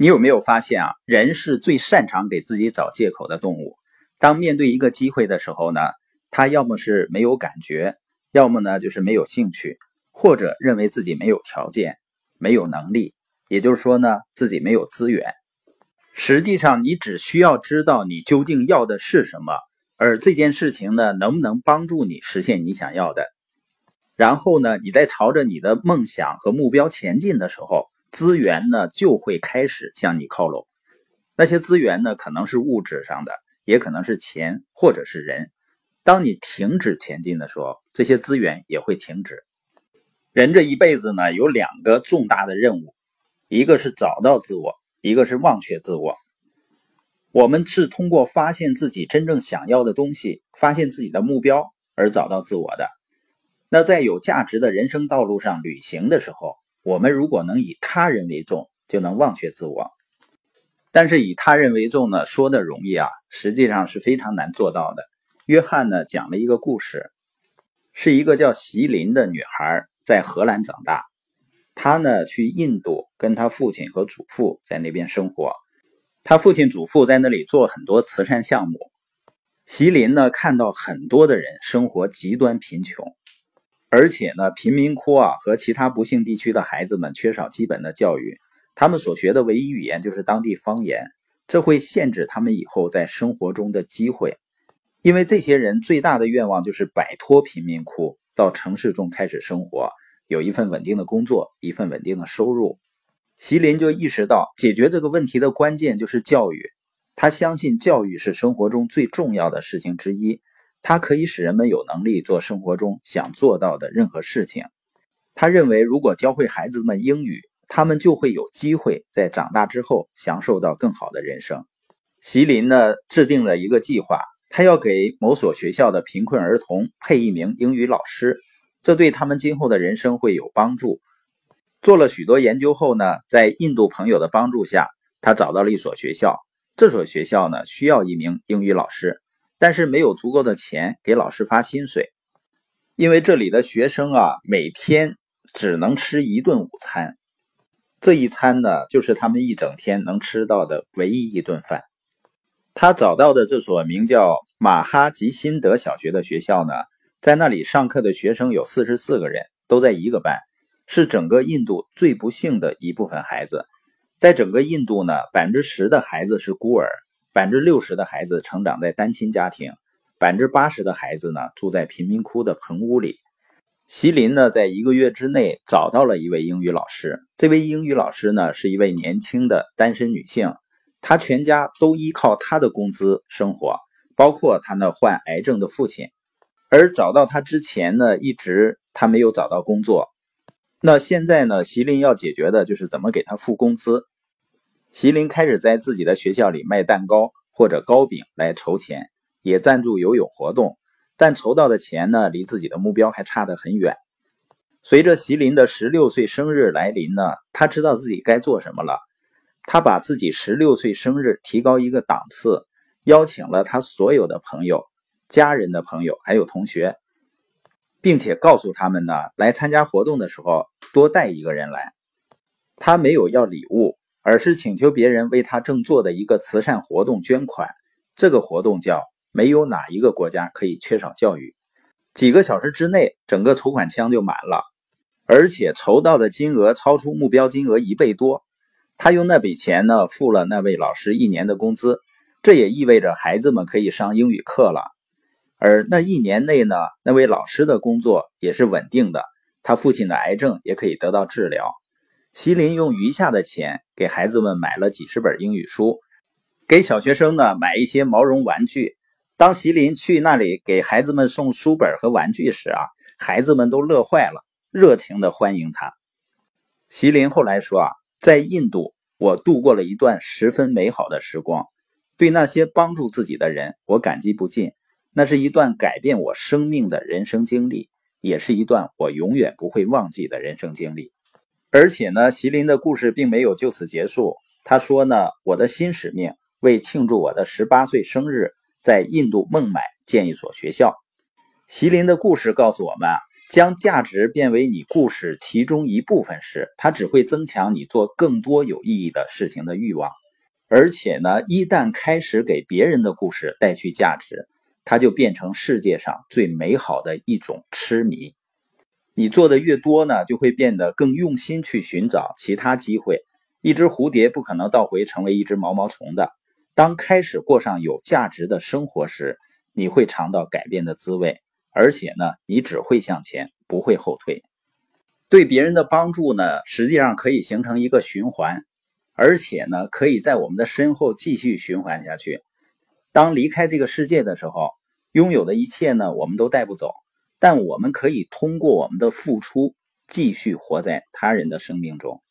你有没有发现啊？人是最擅长给自己找借口的动物。当面对一个机会的时候呢，他要么是没有感觉，要么呢就是没有兴趣，或者认为自己没有条件、没有能力，也就是说呢，自己没有资源。实际上，你只需要知道你究竟要的是什么，而这件事情呢，能不能帮助你实现你想要的。然后呢，你在朝着你的梦想和目标前进的时候。资源呢就会开始向你靠拢，那些资源呢可能是物质上的，也可能是钱或者是人。当你停止前进的时候，这些资源也会停止。人这一辈子呢有两个重大的任务，一个是找到自我，一个是忘却自我。我们是通过发现自己真正想要的东西，发现自己的目标而找到自我的。那在有价值的人生道路上旅行的时候。我们如果能以他人为重，就能忘却自我。但是以他人为重呢，说的容易啊，实际上是非常难做到的。约翰呢讲了一个故事，是一个叫席琳的女孩在荷兰长大，她呢去印度跟她父亲和祖父在那边生活，她父亲祖父在那里做很多慈善项目。席琳呢看到很多的人生活极端贫穷。而且呢，贫民窟啊和其他不幸地区的孩子们缺少基本的教育，他们所学的唯一语言就是当地方言，这会限制他们以后在生活中的机会。因为这些人最大的愿望就是摆脱贫民窟，到城市中开始生活，有一份稳定的工作，一份稳定的收入。席琳就意识到，解决这个问题的关键就是教育。他相信教育是生活中最重要的事情之一。它可以使人们有能力做生活中想做到的任何事情。他认为，如果教会孩子们英语，他们就会有机会在长大之后享受到更好的人生。席琳呢，制定了一个计划，他要给某所学校的贫困儿童配一名英语老师，这对他们今后的人生会有帮助。做了许多研究后呢，在印度朋友的帮助下，他找到了一所学校。这所学校呢，需要一名英语老师。但是没有足够的钱给老师发薪水，因为这里的学生啊，每天只能吃一顿午餐，这一餐呢，就是他们一整天能吃到的唯一一顿饭。他找到的这所名叫马哈吉辛德小学的学校呢，在那里上课的学生有四十四个人，都在一个班，是整个印度最不幸的一部分孩子。在整个印度呢，百分之十的孩子是孤儿。百分之六十的孩子成长在单亲家庭，百分之八十的孩子呢住在贫民窟的棚屋里。席琳呢，在一个月之内找到了一位英语老师。这位英语老师呢，是一位年轻的单身女性，她全家都依靠她的工资生活，包括她那患癌症的父亲。而找到她之前呢，一直她没有找到工作。那现在呢，席琳要解决的就是怎么给她付工资。席琳开始在自己的学校里卖蛋糕或者糕饼来筹钱，也赞助游泳活动，但筹到的钱呢，离自己的目标还差得很远。随着席琳的十六岁生日来临呢，他知道自己该做什么了。他把自己十六岁生日提高一个档次，邀请了他所有的朋友、家人的朋友还有同学，并且告诉他们呢，来参加活动的时候多带一个人来。他没有要礼物。而是请求别人为他正做的一个慈善活动捐款。这个活动叫“没有哪一个国家可以缺少教育”。几个小时之内，整个筹款箱就满了，而且筹到的金额超出目标金额一倍多。他用那笔钱呢，付了那位老师一年的工资，这也意味着孩子们可以上英语课了。而那一年内呢，那位老师的工作也是稳定的，他父亲的癌症也可以得到治疗。席琳用余下的钱给孩子们买了几十本英语书，给小学生呢买一些毛绒玩具。当席琳去那里给孩子们送书本和玩具时啊，孩子们都乐坏了，热情地欢迎他。席琳后来说啊，在印度我度过了一段十分美好的时光，对那些帮助自己的人我感激不尽。那是一段改变我生命的人生经历，也是一段我永远不会忘记的人生经历。而且呢，席琳的故事并没有就此结束。他说呢，我的新使命为庆祝我的十八岁生日，在印度孟买建一所学校。席琳的故事告诉我们，将价值变为你故事其中一部分时，它只会增强你做更多有意义的事情的欲望。而且呢，一旦开始给别人的故事带去价值，它就变成世界上最美好的一种痴迷。你做的越多呢，就会变得更用心去寻找其他机会。一只蝴蝶不可能倒回成为一只毛毛虫的。当开始过上有价值的生活时，你会尝到改变的滋味，而且呢，你只会向前，不会后退。对别人的帮助呢，实际上可以形成一个循环，而且呢，可以在我们的身后继续循环下去。当离开这个世界的时候，拥有的一切呢，我们都带不走，但我们可以通过我们的付出，继续活在他人的生命中。